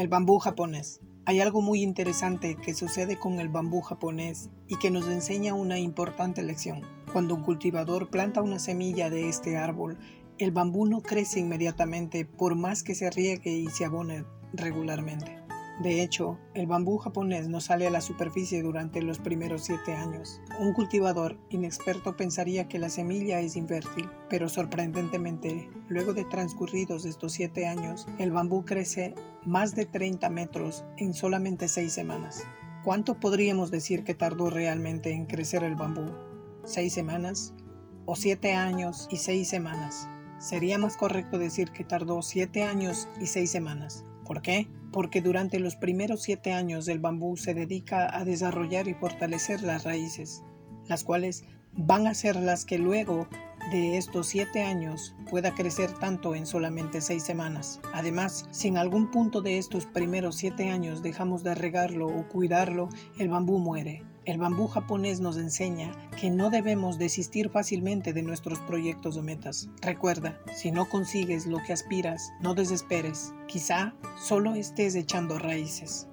El bambú japonés. Hay algo muy interesante que sucede con el bambú japonés y que nos enseña una importante lección. Cuando un cultivador planta una semilla de este árbol, el bambú no crece inmediatamente por más que se riegue y se abone regularmente. De hecho, el bambú japonés no sale a la superficie durante los primeros siete años. Un cultivador inexperto pensaría que la semilla es infértil, pero sorprendentemente, luego de transcurridos estos siete años, el bambú crece más de 30 metros en solamente seis semanas. ¿Cuánto podríamos decir que tardó realmente en crecer el bambú? ¿Seis semanas? ¿O siete años y seis semanas? Sería más correcto decir que tardó siete años y seis semanas. ¿Por qué? Porque durante los primeros siete años el bambú se dedica a desarrollar y fortalecer las raíces, las cuales van a ser las que luego de estos siete años pueda crecer tanto en solamente seis semanas. Además, si en algún punto de estos primeros siete años dejamos de regarlo o cuidarlo, el bambú muere. El bambú japonés nos enseña que no debemos desistir fácilmente de nuestros proyectos o metas. Recuerda, si no consigues lo que aspiras, no desesperes. Quizá solo estés echando raíces.